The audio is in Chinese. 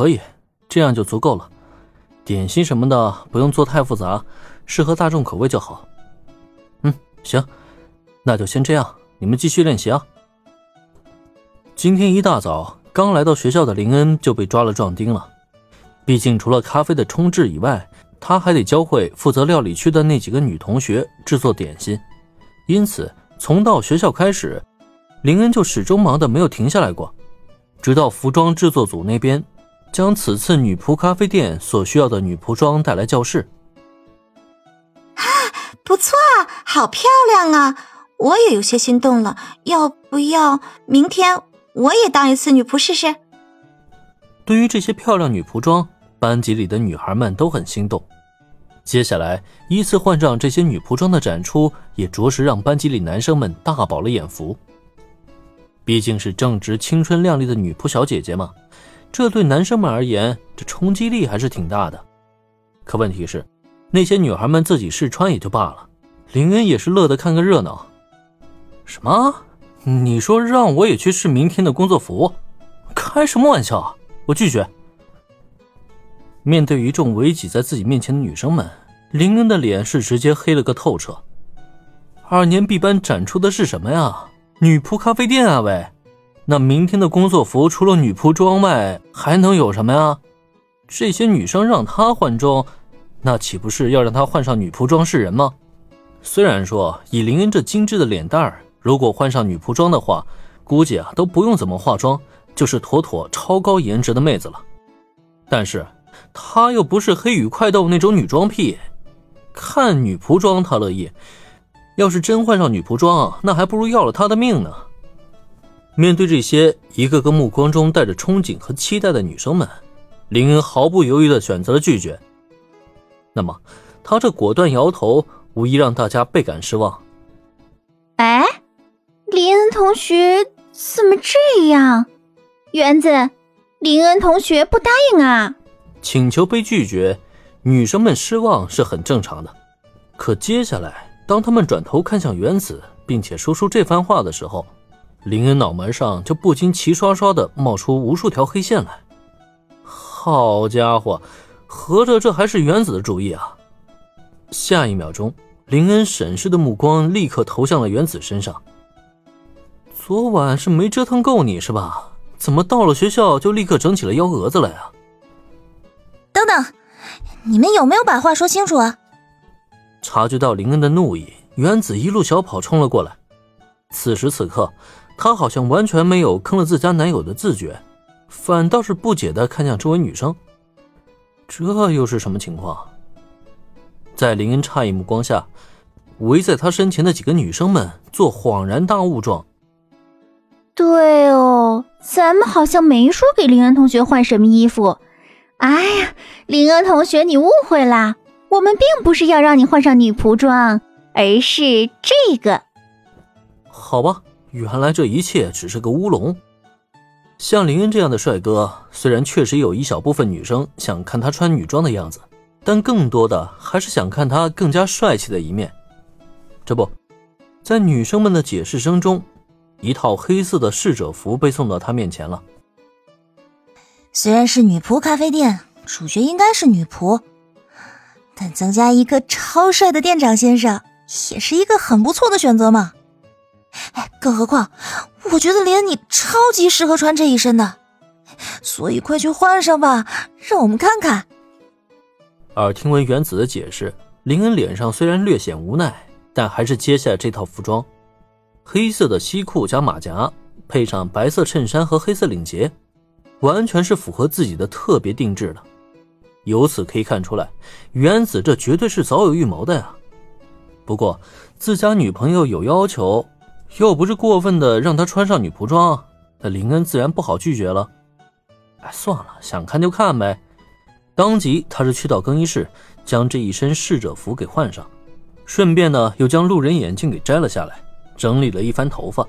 可以，这样就足够了。点心什么的不用做太复杂，适合大众口味就好。嗯，行，那就先这样，你们继续练习啊。今天一大早刚来到学校的林恩就被抓了壮丁了，毕竟除了咖啡的冲制以外，他还得教会负责料理区的那几个女同学制作点心，因此从到学校开始，林恩就始终忙得没有停下来过，直到服装制作组那边将此次女仆咖啡店所需要的女仆装带来教室。啊，不错啊，好漂亮啊！我也有些心动了，要不要明天我也当一次女仆试试？对于这些漂亮女仆装。班级里的女孩们都很心动。接下来依次换上这些女仆装的展出，也着实让班级里男生们大饱了眼福。毕竟是正值青春靓丽的女仆小姐姐嘛，这对男生们而言，这冲击力还是挺大的。可问题是，那些女孩们自己试穿也就罢了，林恩也是乐得看个热闹。什么？你说让我也去试明天的工作服？开什么玩笑啊！我拒绝。面对一众围挤在自己面前的女生们，林恩的脸是直接黑了个透彻。二年 B 班展出的是什么呀？女仆咖啡店啊喂！那明天的工作服除了女仆装外，还能有什么呀？这些女生让他换装，那岂不是要让他换上女仆装示人吗？虽然说以林恩这精致的脸蛋儿，如果换上女仆装的话，估计啊都不用怎么化妆，就是妥妥超高颜值的妹子了。但是。她又不是黑羽快斗那种女装癖，看女仆装她乐意，要是真换上女仆装，那还不如要了她的命呢。面对这些一个个目光中带着憧憬和期待的女生们，林恩毫不犹豫地选择了拒绝。那么，他这果断摇头，无疑让大家倍感失望。哎，林恩同学怎么这样？园子，林恩同学不答应啊？请求被拒绝，女生们失望是很正常的。可接下来，当他们转头看向原子，并且说出这番话的时候，林恩脑门上就不禁齐刷刷的冒出无数条黑线来。好家伙，合着这还是原子的主意啊！下一秒钟，林恩审视的目光立刻投向了原子身上。昨晚是没折腾够你是吧？怎么到了学校就立刻整起了幺蛾子来啊？等等，你们有没有把话说清楚啊？察觉到林恩的怒意，原子一路小跑冲了过来。此时此刻，她好像完全没有坑了自家男友的自觉，反倒是不解的看向周围女生。这又是什么情况？在林恩诧异目光下，围在他身前的几个女生们做恍然大悟状。对哦，咱们好像没说给林恩同学换什么衣服。哎呀，林恩同学，你误会啦！我们并不是要让你换上女仆装，而是这个。好吧，原来这一切只是个乌龙。像林恩这样的帅哥，虽然确实有一小部分女生想看他穿女装的样子，但更多的还是想看他更加帅气的一面。这不，在女生们的解释声中，一套黑色的侍者服被送到他面前了。虽然是女仆咖啡店，主角应该是女仆，但增加一个超帅的店长先生，也是一个很不错的选择嘛。哎，更何况，我觉得连你超级适合穿这一身的，所以快去换上吧，让我们看看。而听闻原子的解释，林恩脸上虽然略显无奈，但还是接下这套服装：黑色的西裤加马甲，配上白色衬衫和黑色领结。完全是符合自己的特别定制的，由此可以看出来，原子这绝对是早有预谋的呀。不过自家女朋友有要求，又不是过分的让她穿上女仆装，那林恩自然不好拒绝了。哎，算了，想看就看呗。当即他是去到更衣室，将这一身侍者服给换上，顺便呢又将路人眼镜给摘了下来，整理了一番头发。